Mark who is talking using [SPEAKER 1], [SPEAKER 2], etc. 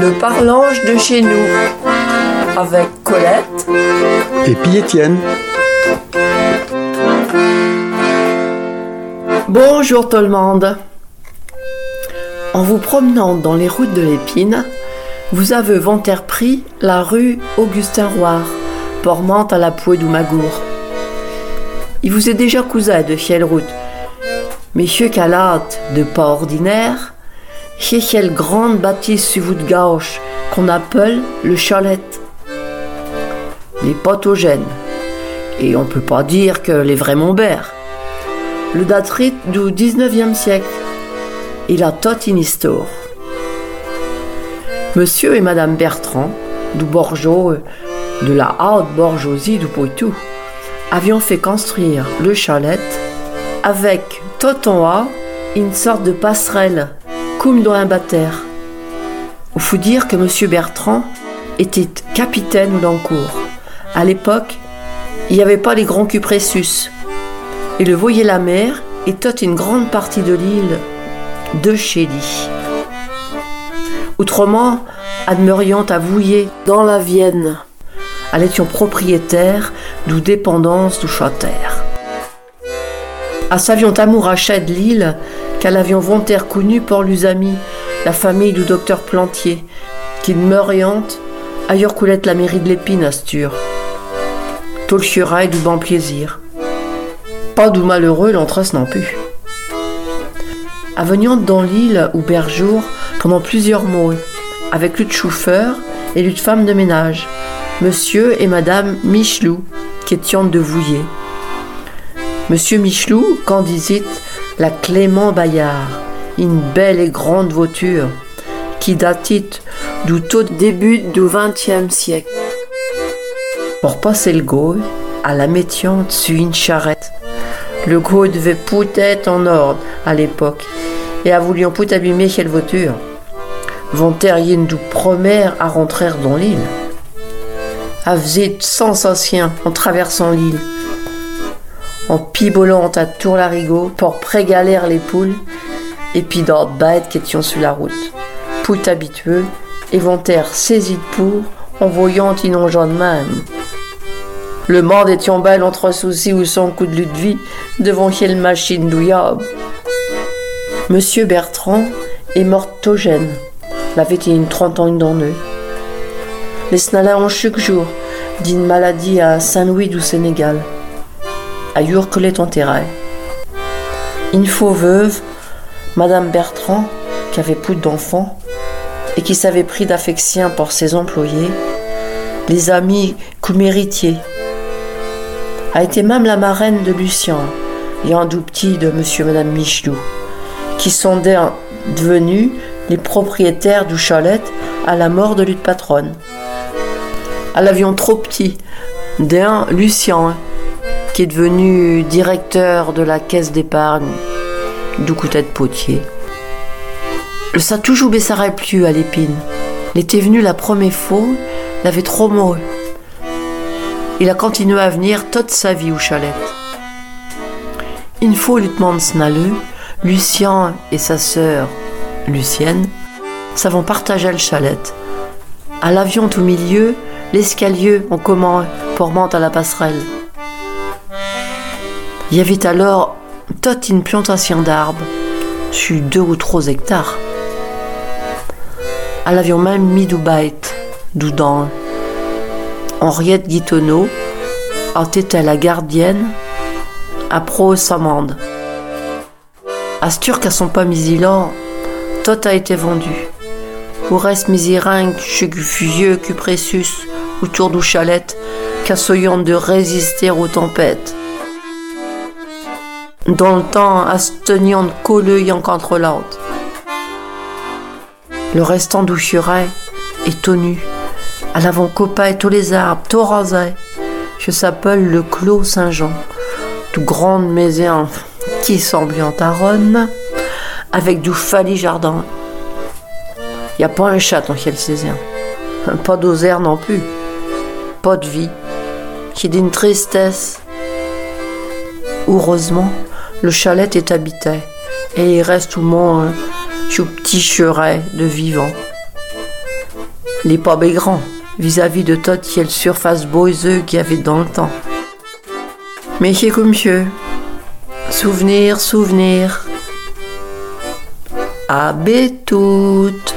[SPEAKER 1] Le parlange de chez nous avec Colette
[SPEAKER 2] et puis Étienne.
[SPEAKER 1] Bonjour tout le monde. En vous promenant dans les routes de l'Épine, vous avez pris la rue Augustin Roire, portant à la Pouée du Magour. Il vous est déjà cousin de fielle route, Monsieur Calate de pas ordinaire, c'est quelle grande bâtisse sur vous de gauche qu'on appelle le chalet. Les potogènes. Et on peut pas dire que les vrais Montbert. Le datrit du 19e siècle. Il a toute une histoire. Monsieur et Madame Bertrand, du de la haute bourgeoisie du Poitou, avions fait construire le chalet avec tout en haut une sorte de passerelle, comme dans un bâtère. Il faut dire que Monsieur Bertrand était capitaine d'Encourt. À l'époque, il n'y avait pas les grands cupressus. Et le voyait la mer et toute une grande partie de l'île de Chély. Autrement, admiriant à Vouillé, dans la Vienne, elle était propriétaire d'où dépendance du châter. À savion amour à de l'île, qu'à l'avion volontaire connu pour l'usami, la famille du docteur Plantier, qui meuriante, ailleurs coulette la mairie de l'épine Astur. Tout le du bon plaisir. Pas du malheureux l'entresse non plus. Aveniant dans l'île ou Berjour pendant plusieurs mois, avec de chauffeur et de femme de ménage, monsieur et madame Michelou, qui étaient de Vouillé. Monsieur Michelou candisite la Clément Bayard, une belle et grande voiture qui datit du tout début du XXe siècle. Pour passer le Gaulle, à la métiante sur une charrette. Le Gaulle devait peut-être en ordre à l'époque et a voulu peut abîmer quelle voiture. Vont-terrien du premier à rentrer dans l'île. A faisait sensation en traversant l'île en pibolant à tour larigot pour prégaler les poules, et puis d'autres bêtes qui étaient sur la route. Pout habitueux, éventaire saisi de pour, en voyant inongeant de même. Le monde était belle entre soucis ou son coup de lutte vie devant quelle machine douillable. Monsieur Bertrand est mort togène. L'avait une trentaine d'enneux. Les snalins ont chaque jour d'une maladie à Saint-Louis du Sénégal à Yurkelet enterré. Une faux veuve, Madame Bertrand, qui avait plus d'enfants et qui s'avait pris d'affection pour ses employés, les amis couméritiers, a été même la marraine de Lucien et un petit de Monsieur et Madame Michelou, qui sont devenus les propriétaires du chalet à la mort de l'une patronne. À l'avion trop petit d'un Lucien qui est devenu directeur de la caisse d'épargne du de Potier. Le ça toujours baisserait plus à l'épine. Il était venu la première fois, il avait trop mouru. Il a continué à venir toute sa vie au chalet. Une fois, le lieutenant Snaleux, Lucien et sa sœur, Lucienne, savons partager le chalet. À l'avion au milieu, l'escalier en commun pour à la passerelle. Il y avait alors toute une plantation d'arbres sur deux ou trois hectares. Elle avait même mis du bête, dans Henriette Guitonneau était la gardienne à pro Samande. Astur qu'à son pas misilant, tout a été vendu. Ou reste misiringue, vieux cupressus, autour du chalet, qu'assoyant de résister aux tempêtes dans le temps à se tenir en contre l'autre. Le restant doucherait est tenu, à l'avant copain tous les arbres, tout rasé. Je s'appelle le Clos Saint-Jean, tout grande maison qui semble en taronne, avec du fali jardin. Y a pas un chat dans quel saison, pas d'osaire non plus, pas de vie, qui d'une tristesse. Heureusement, le chalet est habité et il reste le monde un petit cheret de vivants. les pas grand vis-à-vis de toute quelle surface boiseux qu'il y avait dans le temps. Mais comme monsieur. Souvenir, souvenir. À toutes.